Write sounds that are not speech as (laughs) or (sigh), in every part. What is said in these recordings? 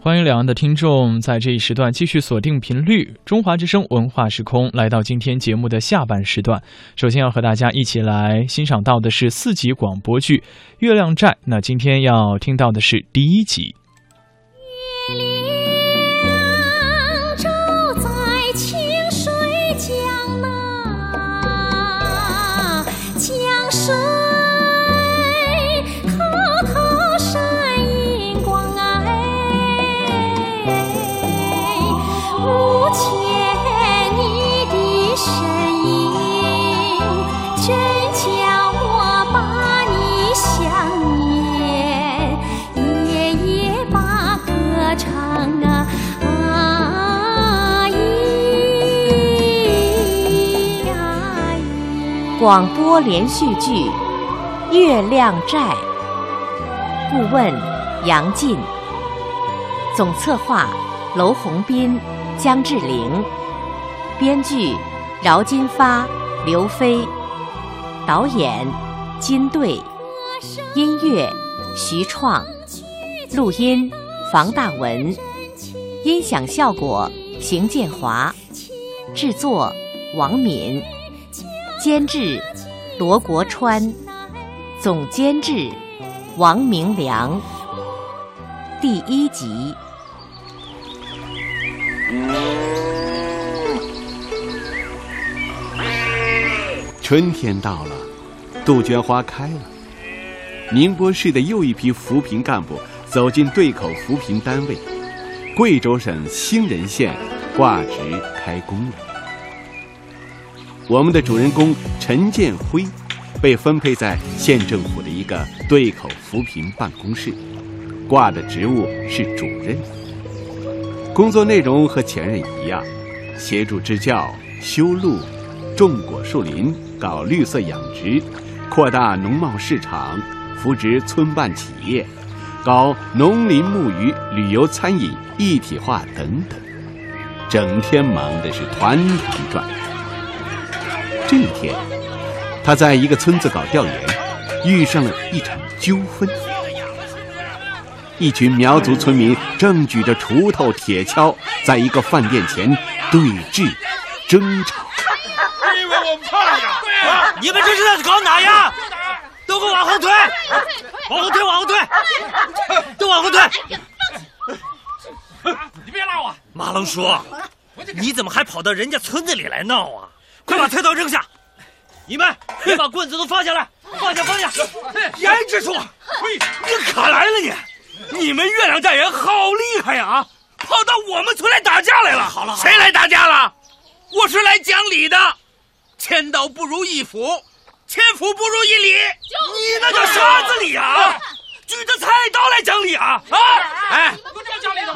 欢迎两岸的听众在这一时段继续锁定频率中华之声文化时空，来到今天节目的下半时段。首先要和大家一起来欣赏到的是四集广播剧《月亮寨》，那今天要听到的是第一集。广播连续剧《月亮寨》，顾问杨进，总策划娄宏斌、姜志玲，编剧饶金发、刘飞，导演金队，音乐徐创，录音房大文，音响效果邢建华，制作王敏。监制罗国川，总监制王明良。第一集。春天到了，杜鹃花开了。宁波市的又一批扶贫干部走进对口扶贫单位——贵州省兴仁县，挂职开工了。我们的主人公陈建辉，被分配在县政府的一个对口扶贫办公室，挂的职务是主任。工作内容和前任一样，协助支教、修路、种果树林、搞绿色养殖、扩大农贸市场、扶植村办企业、搞农林牧渔、旅游餐饮一体化等等，整天忙的是团团转。这一天，他在一个村子搞调研，遇上了一场纠纷。一群苗族村民正举着锄头、铁锹，在一个饭店前对峙、争吵。你以为我们怕呀？你们这是在搞哪呀？都给我往后退！往后退！往后退！都往后退！你别拉我！马龙叔，你怎么还跑到人家村子里来闹啊？快把菜刀扔下！你们别把棍子都放下来，放下放下！严支书，你可来了你！你们月亮寨人好厉害呀啊！跑到我们村来打架来了！好了，谁来打架了？我是来讲理的。千刀不如一斧，千斧不如一理。你那叫啥子理啊？举着菜刀来讲理啊？啊！哎，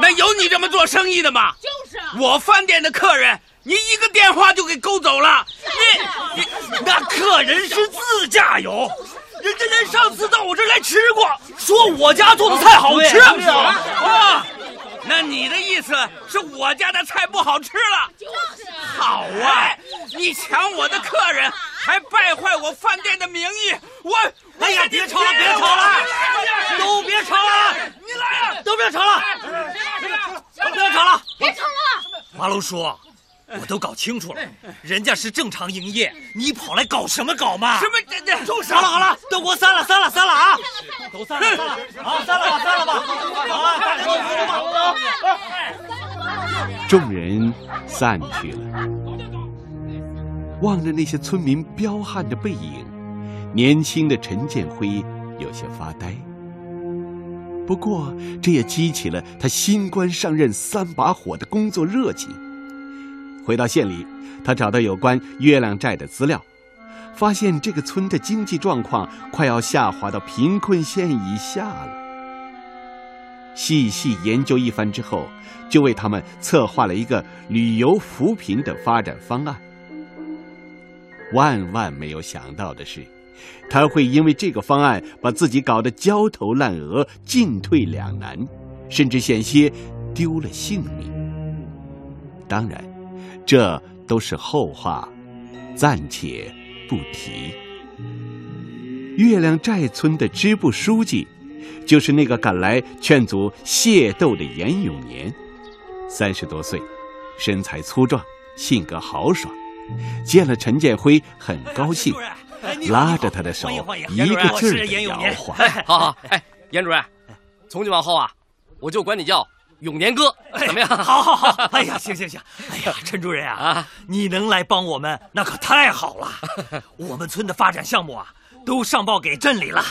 那有你这么做生意的吗？就是啊。我饭店的客人。你一个电话就给勾走了，你你那客人是自驾游，人家连上次到我这儿来吃过，说我家做的菜好吃。啊。那你的意思是我家的菜不好吃了？就是啊。好啊，你抢我的客人，还败坏我饭店的名誉，我哎呀，别吵了，别吵了，都别吵了，你来呀，都别吵了，都别吵了，别吵了，马龙叔。我都搞清楚了，人家是正常营业，你跑来搞什么搞嘛？什么？这这，住手！好了好了，都给我散了散了散了啊！都散了散了，啊 (laughs) 散了吧散了吧，好啊，大家都走吧。众人散去了，望着那些村民彪悍的背影，年轻的陈建辉有些发呆。不过，这也激起了他新官上任三把火的工作热情。回到县里，他找到有关月亮寨的资料，发现这个村的经济状况快要下滑到贫困线以下了。细细研究一番之后，就为他们策划了一个旅游扶贫的发展方案。万万没有想到的是，他会因为这个方案把自己搞得焦头烂额、进退两难，甚至险些丢了性命。当然。这都是后话，暂且不提。月亮寨村的支部书记就是那个赶来劝阻械斗的严永年。三十多岁，身材粗壮，性格豪爽，见了陈建辉很高兴，拉着他的手一个劲儿的摇 (laughs) 晃。好好，哎，严主任，从今往后啊，我就管你叫永年哥，怎么样？好好好，(laughs) 哎呀，行行行，哎呀，陈主任啊，啊，你能来帮我们，那可太好了。(laughs) 我们村的发展项目啊，都上报给镇里了，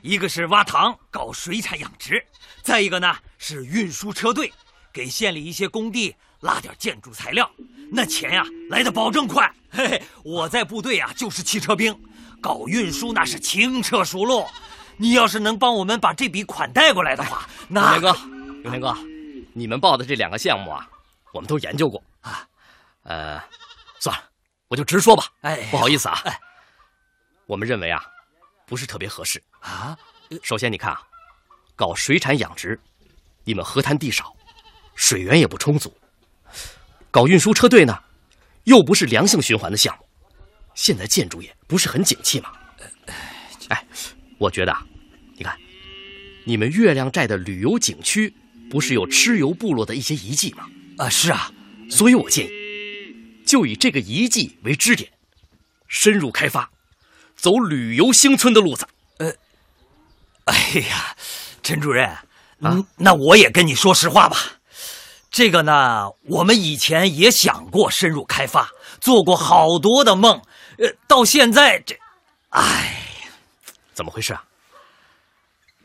一个是挖塘搞水产养殖，再一个呢是运输车队。给县里一些工地拉点建筑材料，那钱呀来的保证快。嘿嘿，我在部队啊就是汽车兵，搞运输那是轻车熟路。你要是能帮我们把这笔款带过来的话，那永年哥，永年哥，你们报的这两个项目啊，我们都研究过啊。呃，算了，我就直说吧。哎，不好意思啊。哎，我们认为啊，不是特别合适啊。首先你看啊，搞水产养殖，你们河滩地少。水源也不充足，搞运输车队呢，又不是良性循环的项目。现在建筑业不是很景气吗？哎，我觉得啊，你看，你们月亮寨的旅游景区不是有蚩尤部落的一些遗迹吗？啊，是啊，所以我建议，就以这个遗迹为支点，深入开发，走旅游兴村的路子。呃，哎呀，陈主任啊，那我也跟你说实话吧。这个呢，我们以前也想过深入开发，做过好多的梦，呃，到现在这，哎，怎么回事啊？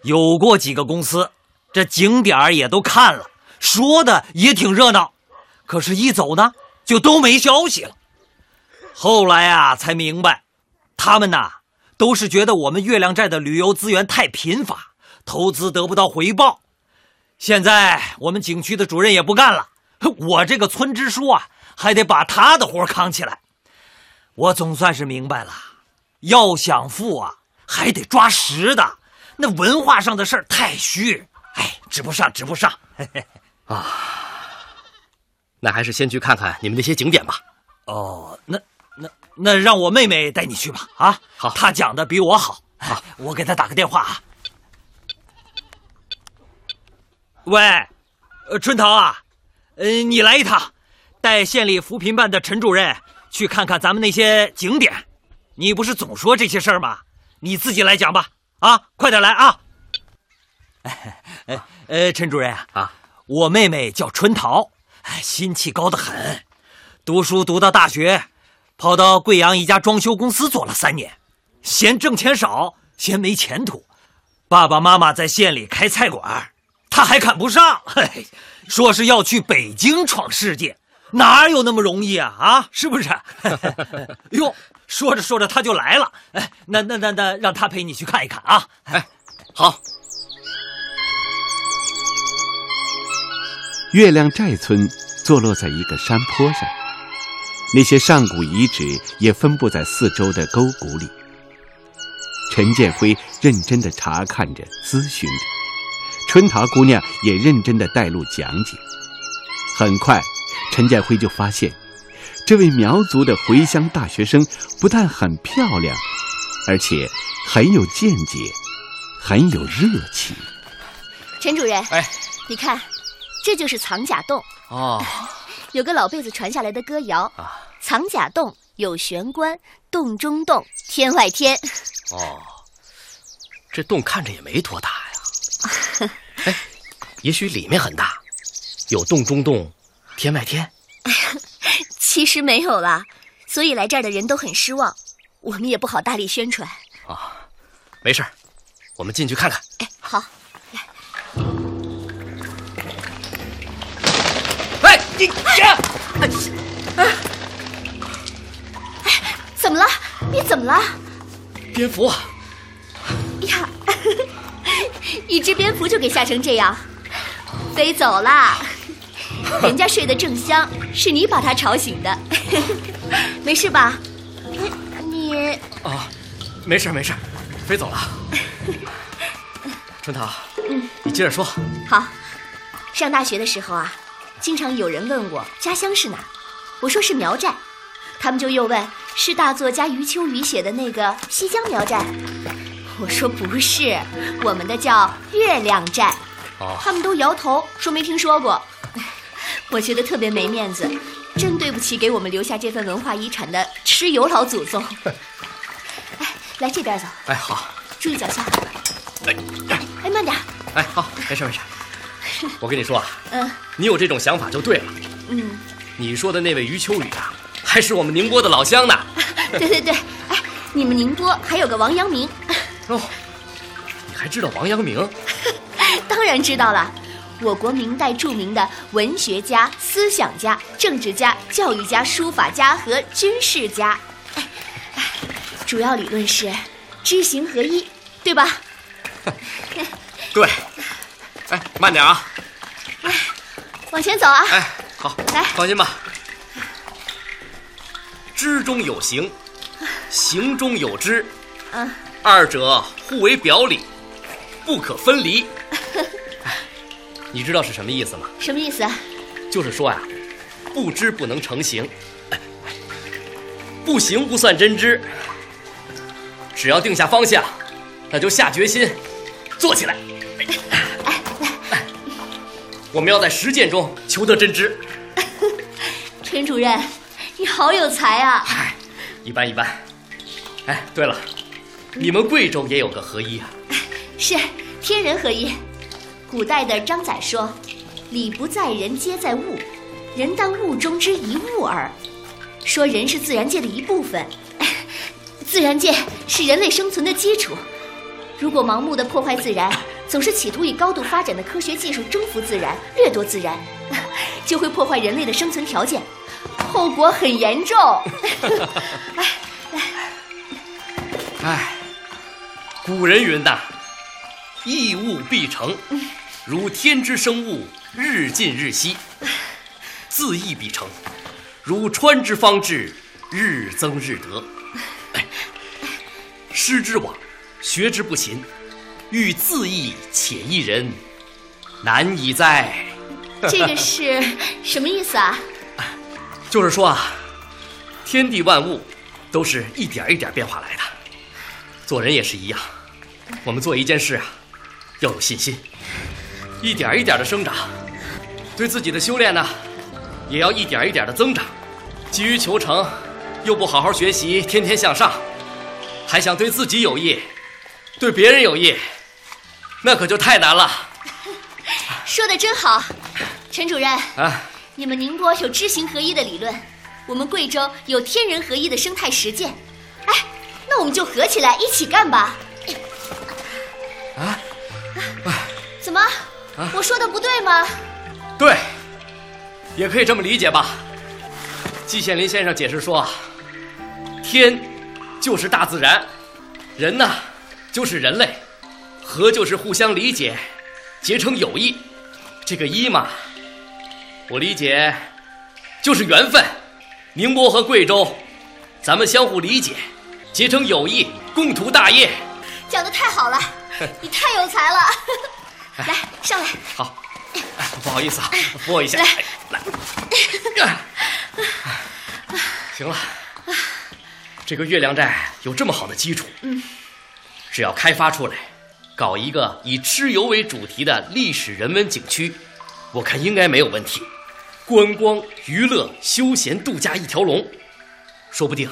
有过几个公司，这景点也都看了，说的也挺热闹，可是，一走呢，就都没消息了。后来啊，才明白，他们呐，都是觉得我们月亮寨的旅游资源太贫乏，投资得不到回报。现在我们景区的主任也不干了，我这个村支书啊，还得把他的活扛起来。我总算是明白了，要想富啊，还得抓实的。那文化上的事儿太虚，哎，指不上，指不上。(laughs) 啊，那还是先去看看你们那些景点吧。哦，那那那让我妹妹带你去吧。啊，好，她讲的比我好。好，我给她打个电话啊。喂，呃，春桃啊，呃，你来一趟，带县里扶贫办的陈主任去看看咱们那些景点。你不是总说这些事儿吗？你自己来讲吧。啊，快点来啊！哎，呃，陈主任啊，我妹妹叫春桃，心气高得很，读书读到大学，跑到贵阳一家装修公司做了三年，嫌挣钱少，嫌没前途，爸爸妈妈在县里开菜馆。他还看不上，嘿，说是要去北京闯世界，哪有那么容易啊？啊，是不是？(laughs) (laughs) 哟，说着说着他就来了，哎，那那那那，让他陪你去看一看啊！哎，好。月亮寨村坐落在一个山坡上，那些上古遗址也分布在四周的沟谷里。陈建辉认真的查看着，咨询着。春桃姑娘也认真的带路讲解。很快，陈建辉就发现，这位苗族的回乡大学生不但很漂亮，而且很有见解，很有热情。陈主任，哎，你看，这就是藏甲洞哦。(laughs) 有个老辈子传下来的歌谣啊：“藏甲洞有玄关，洞中洞，天外天。”哦，这洞看着也没多大呀。(laughs) 哎，也许里面很大，有洞中洞，天外天。(laughs) 其实没有啦，所以来这儿的人都很失望，我们也不好大力宣传。啊，没事我们进去看看。哎，好，你别！哎，怎么了？你怎么了？蝙蝠。呀。(laughs) 一只蝙蝠就给吓成这样，飞走了。人家睡得正香，是你把它吵醒的。(laughs) 没事吧？你啊，没事没事，飞走了。(laughs) 春桃，嗯，你接着说。好，上大学的时候啊，经常有人问我家乡是哪，我说是苗寨，他们就又问是大作家余秋雨写的那个《西江苗寨》。我说不是，我们的叫月亮寨。哦，他们都摇头说没听说过。我觉得特别没面子，真对不起给我们留下这份文化遗产的蚩尤老祖宗。哎，来这边走。哎，好，注意脚下。哎，哎，慢点。哎，好，没事没事。(laughs) 我跟你说啊，嗯，你有这种想法就对了。嗯，你说的那位余秋雨啊，还是我们宁波的老乡呢。(laughs) 对对对，哎，你们宁波还有个王阳明。哦，你还知道王阳明？(laughs) 当然知道了，我国明代著名的文学家、思想家、政治家、教育家、书法家和军事家。哎，主要理论是知行合一，对吧？对。哎，慢点啊！哎，往前走啊！哎，好，来，放心吧。知中有行，行中有知，嗯，二者互为表里，不可分离。你知道是什么意思吗？什么意思？就是说呀，不知不能成行，不行不算真知。只要定下方向，那就下决心，做起来。我们要在实践中求得真知。(laughs) 陈主任，你好有才啊！嗨，一般一般。哎，对了，你们贵州也有个合一啊？(laughs) 是天人合一。古代的张载说：“礼不在人，皆在物，人当物中之一物耳。”说人是自然界的一部分，(laughs) 自然界是人类生存的基础。如果盲目的破坏自然，总是企图以高度发展的科学技术征服自然、掠夺自然，(laughs) 就会破坏人类的生存条件，后果很严重。(laughs) 来来，哎，古人云呐：“异物必成，(laughs) 如天之生物，日进日息；自缢必成，如川之方至，日增日得。”哎，师之往，学之不勤。欲自缢且益人，难以哉！(laughs) 这个是什么意思啊？(laughs) 就是说啊，天地万物都是一点一点变化来的，做人也是一样。我们做一件事啊，要有信心，一点一点的生长；对自己的修炼呢，也要一点一点的增长。急于求成，又不好好学习，天天向上，还想对自己有益，对别人有益。那可就太难了。(laughs) 说的真好，陈主任啊，你们宁波有知行合一的理论，我们贵州有天人合一的生态实践。哎，那我们就合起来一起干吧。啊？怎么？我说的不对吗？对，也可以这么理解吧。季羡林先生解释说，天就是大自然，人呢就是人类。和就是互相理解，结成友谊。这个一嘛，我理解就是缘分。宁波和贵州，咱们相互理解，结成友谊，共图大业。讲的太好了，(laughs) 你太有才了。来，上来。(laughs) 好，不好意思啊，扶我一下。来，来。(laughs) 行了，这个月亮寨有这么好的基础，嗯，只要开发出来。搞一个以蚩尤为主题的历史人文景区，我看应该没有问题。观光、娱乐、休闲、度假一条龙，说不定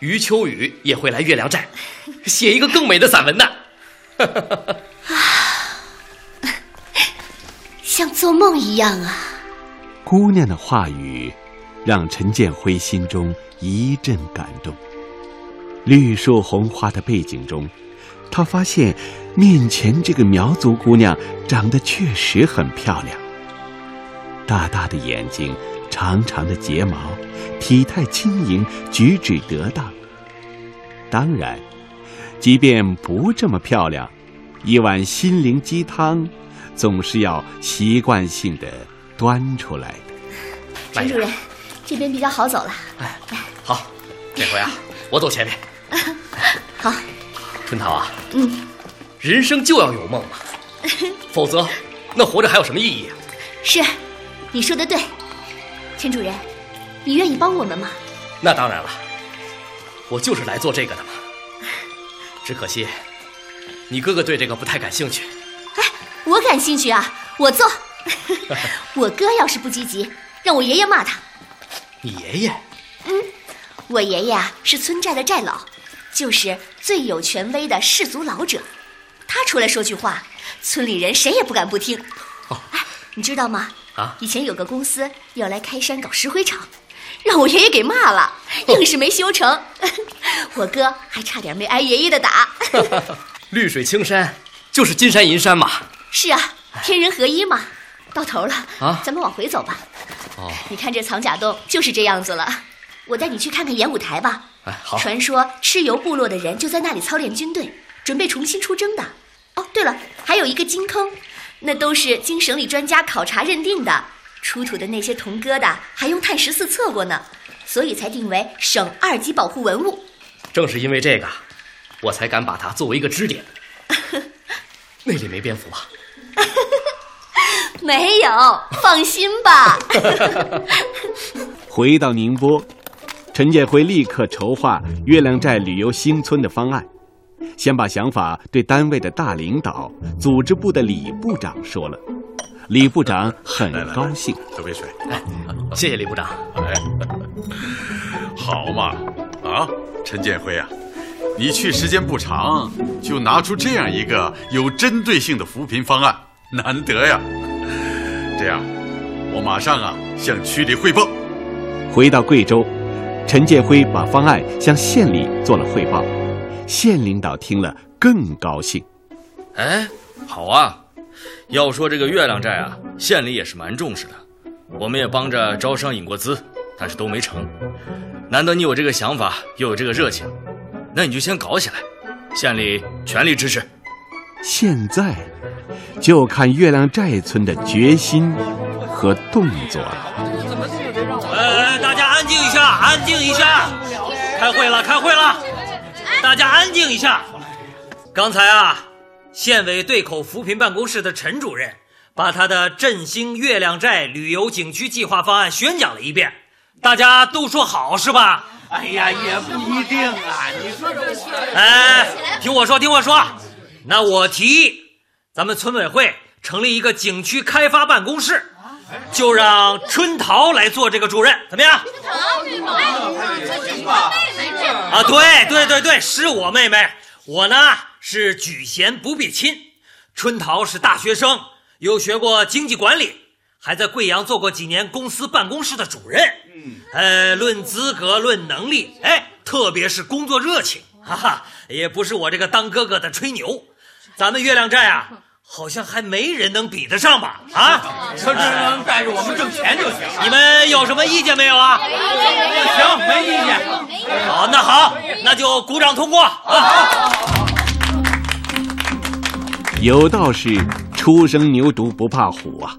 余秋雨也会来月亮寨，写一个更美的散文呢。啊 (laughs) 像做梦一样啊！姑娘的话语让陈建辉心中一阵感动。绿树红花的背景中。他发现，面前这个苗族姑娘长得确实很漂亮。大大的眼睛，长长的睫毛，体态轻盈，举止得当。当然，即便不这么漂亮，一碗心灵鸡汤，总是要习惯性的端出来的。陈主任，这边比较好走了。哎，好，这回啊，我走前面。(laughs) (laughs) 好。春桃啊，嗯，人生就要有梦嘛，(laughs) 否则那活着还有什么意义啊？是，你说的对，陈主任，你愿意帮我们吗？那当然了，我就是来做这个的嘛。只可惜，你哥哥对这个不太感兴趣。哎，我感兴趣啊，我做。(laughs) 我哥要是不积极，让我爷爷骂他。你爷爷？嗯，我爷爷啊是村寨的寨老，就是最有权威的氏族老者。他出来说句话，村里人谁也不敢不听。哦，哎，你知道吗？啊，以前有个公司要来开山搞石灰厂，让我爷爷给骂了，硬是没修成。(laughs) 我哥还差点没挨爷爷的打。(laughs) 绿水青山就是金山银山嘛。是啊，天人合一嘛。到头了啊，咱们往回走吧。哦，你看这藏甲洞就是这样子了。我带你去看看演武台吧。哎，好。传说蚩尤部落的人就在那里操练军队。准备重新出征的，哦，对了，还有一个金坑，那都是经省里专家考察认定的，出土的那些铜疙瘩还用碳十四测过呢，所以才定为省二级保护文物。正是因为这个，我才敢把它作为一个支点。(laughs) 那里没蝙蝠吧？(laughs) 没有，放心吧。(laughs) 回到宁波，陈建辉立刻筹划月亮寨旅游新村的方案。先把想法对单位的大领导、组织部的李部长说了，李部长很高兴。喝杯水，谢谢李部长。哎，好嘛，啊，陈建辉啊，你去时间不长，就拿出这样一个有针对性的扶贫方案，难得呀。这样，我马上啊向区里汇报。回到贵州，陈建辉把方案向县里做了汇报。县领导听了更高兴，哎，好啊！要说这个月亮寨啊，县里也是蛮重视的，我们也帮着招商引过资，但是都没成。难得你有这个想法，又有这个热情，那你就先搞起来，县里全力支持。现在就看月亮寨村的决心和动作了。安静一下，开会了，开会了。大家安静一下。刚才啊，县委对口扶贫办公室的陈主任把他的振兴月亮寨旅游景区计划方案宣讲了一遍，大家都说好是吧？哎呀，也不一定啊。你说这是？哎，听我说，听我说。那我提议，咱们村委会成立一个景区开发办公室，就让春桃来做这个主任，怎么样？春桃，对吗？啊，对对对对，是我妹妹。我呢是举贤不避亲。春桃是大学生，又学过经济管理，还在贵阳做过几年公司办公室的主任。嗯，呃，论资格，论能力，哎，特别是工作热情，哈哈，也不是我这个当哥哥的吹牛。咱们月亮寨啊。好像还没人能比得上吧？啊，他只能带着我们挣钱就行。你们有什么意见没有啊？行，没意见。好，那好，那就鼓掌通过啊。有道是“初生牛犊不怕虎”啊。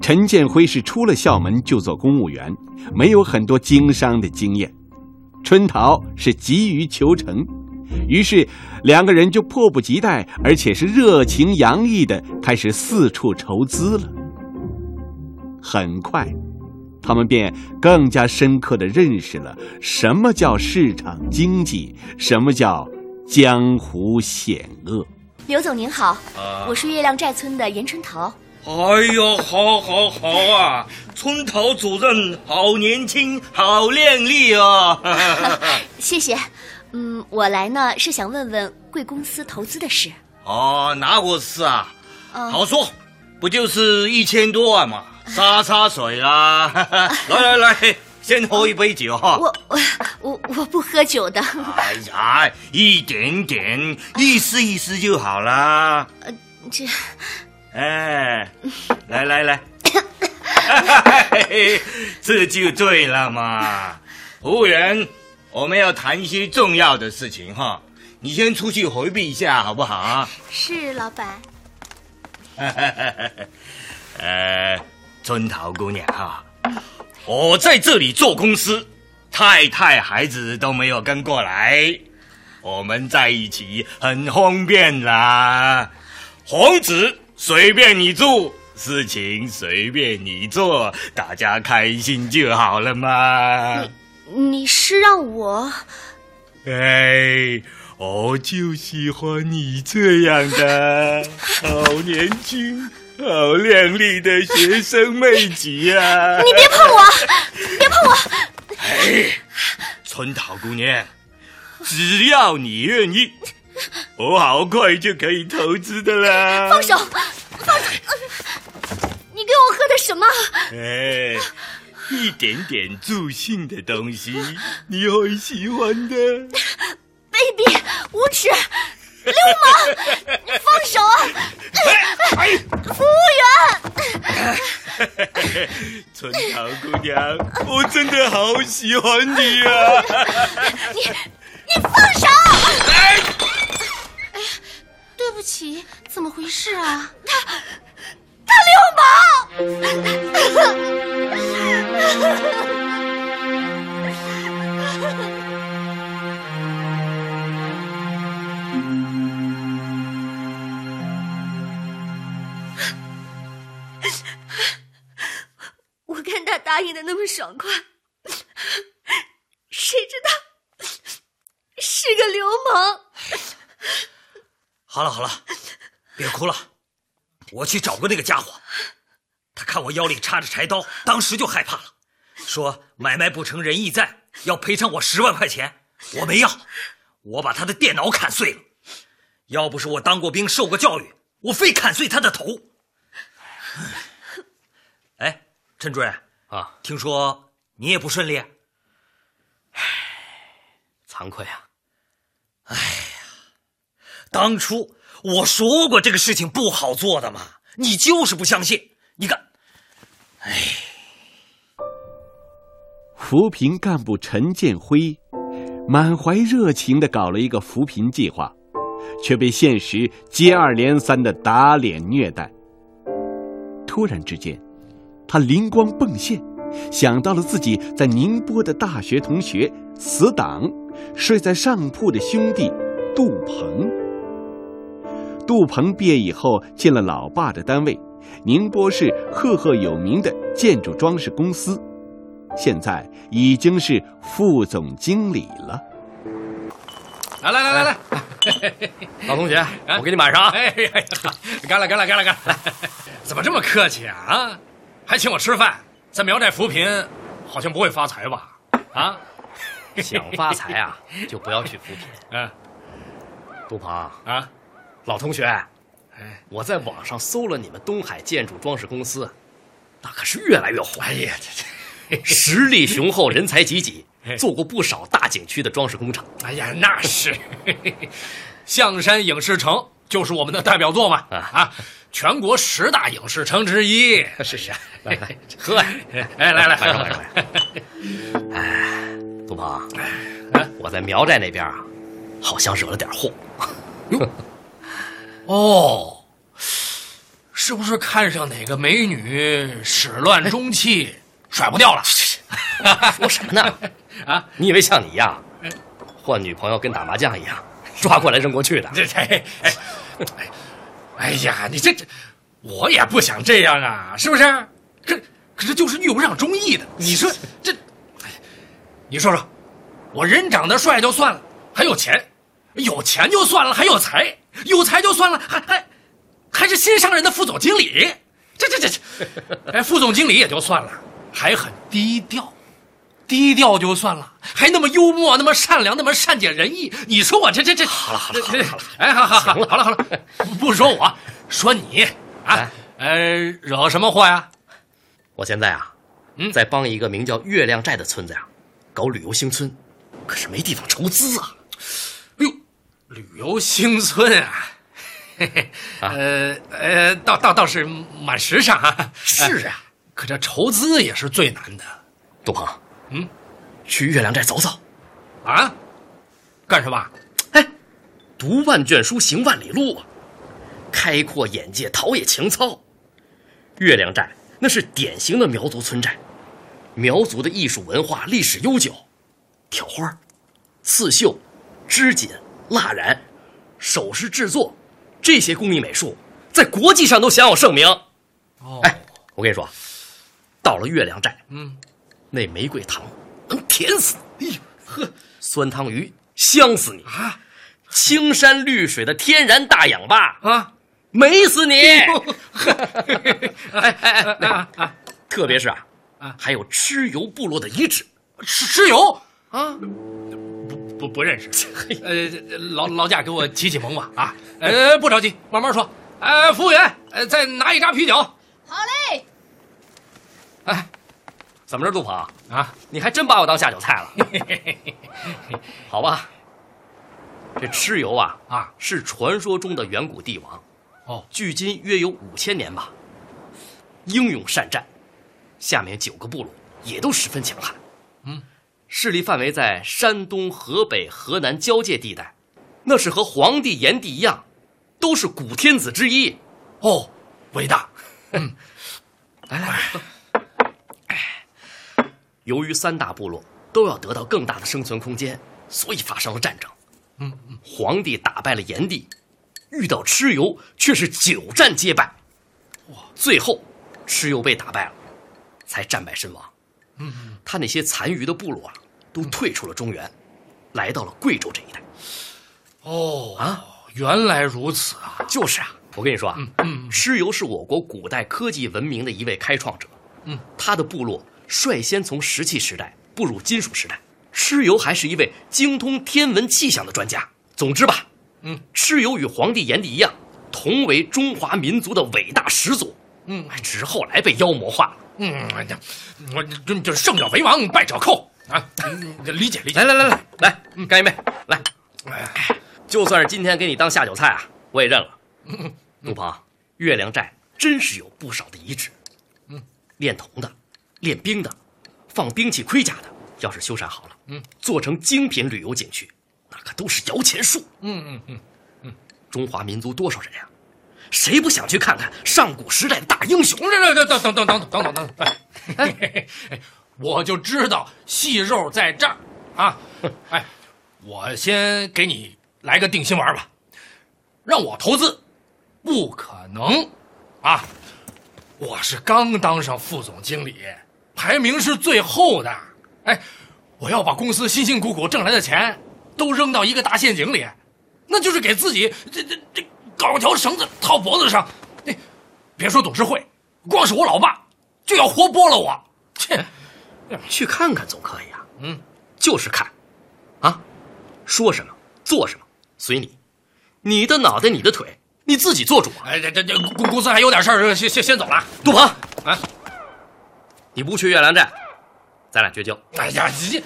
陈建辉是出了校门就做公务员，没有很多经商的经验。春桃是急于求成。于是，两个人就迫不及待，而且是热情洋溢的开始四处筹资了。很快，他们便更加深刻的认识了什么叫市场经济，什么叫江湖险恶。刘总您好，我是月亮寨村的严春桃。哎呦，好，好，好啊！村桃主任好年轻，好靓丽哦。(laughs) 谢谢。嗯，我来呢是想问问贵公司投资的事。哦，哪个事啊？好说，不就是一千多万嘛，(laughs) 洒洒水啦。(laughs) 来来来，先喝一杯酒哈。我我我我不喝酒的。哎呀，一点点，意思意思就好啦。呃，这，哎，(laughs) 来来来，这就对了嘛，服务员。我们要谈一些重要的事情哈，你先出去回避一下好不好啊？是老板。(laughs) 呃，春桃姑娘哈，我在这里做公司，太太孩子都没有跟过来，我们在一起很方便啦。房子随便你住，事情随便你做，大家开心就好了嘛。你是让我？哎，我就喜欢你这样的 (laughs) 好年轻、好靓丽的学生妹子啊！你别碰我，别碰我！哎，春桃姑娘，只要你愿意，我好快就可以投资的啦！放手，放手！你给我喝的什么？哎，一点点助兴的东西，(laughs) 你会喜欢的。卑鄙无耻，流氓！你放手啊！服务员，(laughs) 春桃姑娘，我真的好喜欢你啊！(laughs) 你你放手！哎，对不起，怎么回事啊？他他流氓！我看他答应的那么爽快，谁知道是个流氓！好了好了，别哭了，我去找过那个家伙，他看我腰里插着柴刀，当时就害怕了，说买卖不成仁义在，要赔偿我十万块钱，我没要，我把他的电脑砍碎了，要不是我当过兵受过教育，我非砍碎他的头。哎，陈主任。啊，听说你也不顺利，唉，惭愧啊！哎呀，当初我说过这个事情不好做的嘛，你就是不相信。你看，哎，扶贫干部陈建辉满怀热情的搞了一个扶贫计划，却被现实接二连三的打脸虐待。突然之间。他灵光迸现，想到了自己在宁波的大学同学、死党，睡在上铺的兄弟杜鹏。杜鹏毕业以后进了老爸的单位，宁波市赫赫有名的建筑装饰公司，现在已经是副总经理了。来来来来来，老同学，我给你满上啊！哎呀，干了干了干了干了！(laughs) 怎么这么客气啊？啊！还请我吃饭，在苗寨扶贫，好像不会发财吧？啊，想发财啊，就不要去扶贫。(laughs) 嗯，杜鹏啊，老同学，哎，我在网上搜了你们东海建筑装饰公司，那可是越来越火。哎呀，这这 (laughs) (laughs) 实力雄厚，人才济济，做过不少大景区的装饰工程。哎呀，那是，(laughs) 象山影视城就是我们的代表作嘛。啊。全国十大影视城之一，是是，来来喝，哎来来喝喝喝。哎，杜鹏，我在苗寨那边啊，好像惹了点祸。哟，哦，是不是看上哪个美女始乱终弃，甩不掉了？(laughs) 说什么呢？啊，你以为像你一样，换女朋友跟打麻将一样，抓过来扔过去的？这这，哎。哎呀，你这这，我也不想这样啊，是不是？可可是就是遇不上中意的。你说 (laughs) 这，你说说，我人长得帅就算了，还有钱，有钱就算了，还有才，有才就算了，还还还是新上任的副总经理。这这这这，哎，副总经理也就算了，还很低调。低调就算了，还那么幽默，那么善良，那么善解人意。你说我这这这好了好了好了好了，哎好好好了好了好了，不说我，说你啊，呃，惹什么祸呀？我现在啊，嗯，在帮一个名叫月亮寨的村子呀，搞旅游兴村，可是没地方筹资啊。旅游新村啊，嘿 (laughs) 嘿，呃呃，倒倒倒是蛮时尚啊。是啊，可这筹资也是最难的。杜鹏。嗯，去月亮寨走走，啊，干什么？哎，读万卷书，行万里路啊，开阔眼界，陶冶情操。月亮寨那是典型的苗族村寨，苗族的艺术文化历史悠久，挑花、刺绣、织锦、蜡染、首饰制作，这些工艺美术在国际上都享有盛名。哦，哎，我跟你说，到了月亮寨，嗯。那玫瑰糖能甜死你！哎呀呵，酸汤鱼香死你啊！青山绿水的天然大氧吧？啊，美死你！(laughs) 哎哎哎哎，特别是啊，还有蚩尤部落的遗址。蚩蚩尤啊，不认识。(laughs) 呃，劳劳驾给我启启蒙吧啊！呃，不着急，慢慢说。呃，服务员，呃，再拿一扎啤酒。好嘞。哎，怎么着，杜鹏啊？你还真把我当下酒菜了？(laughs) 好吧。这蚩尤啊啊，是传说中的远古帝王，哦，距今约有五千年吧。英勇善战，下面九个部落也都十分强悍。嗯，势力范围在山东、河北、河南交界地带，那是和皇帝、炎帝一样，都是古天子之一。哦，伟大。嗯，来来来，哎，由于三大部落都要得到更大的生存空间，所以发生了战争。嗯嗯，皇帝打败了炎帝，遇到蚩尤却是久战皆败。哇，最后蚩尤被打败了，才战败身亡。嗯嗯，他那些残余的部落啊，都退出了中原，来到了贵州这一带。哦啊，原来如此啊！就是啊，我跟你说啊，嗯嗯，蚩尤是我国古代科技文明的一位开创者。嗯，他的部落率先从石器时代步入金属时代。蚩尤还是一位精通天文气象的专家。总之吧，嗯，蚩尤与黄帝、炎帝一样，同为中华民族的伟大始祖。嗯，只是后来被妖魔化了。嗯，哎呀，我这这胜者为王，败者寇啊！理解理解。来来来来来，干一杯！来，就算是今天给你当下酒菜啊，我也认了。杜鹏，月亮寨真是有不少的遗址。嗯，炼铜的，炼兵的，放兵器盔甲的。要是修缮好了，嗯，做成精品旅游景区，那可都是摇钱树。嗯嗯嗯嗯，中华民族多少人呀？谁不想去看看上古时代的大英雄？等等等等等等等等等，哎，我就知道细肉在这儿啊！哎，我先给你来个定心丸吧，让我投资，不可能啊！我是刚当上副总经理，排名是最后的。哎，我要把公司辛辛苦苦挣来的钱都扔到一个大陷阱里，那就是给自己这这这搞条绳子套脖子上。你，别说董事会，光是我老爸就要活剥了我。切，去看看总可以啊。嗯，就是看，啊，说什么做什么随你，你的脑袋你的腿你自己做主。哎，这这这公公司还有点事儿，先先先走了。杜鹏，啊，你不去月亮寨？咱俩绝交！哎呀，你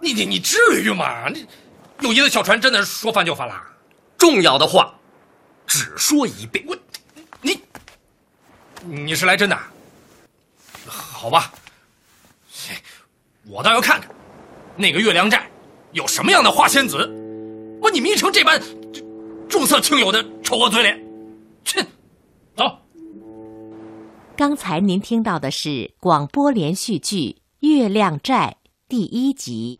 你你你至于吗？你友谊的小船真的说翻就翻了？重要的话只说一遍。我你你是来真的？好吧，我倒要看看那个月亮寨有什么样的花仙子，把你迷成这般重色轻友的丑恶嘴脸！去，走。刚才您听到的是广播连续剧。月亮寨第一集。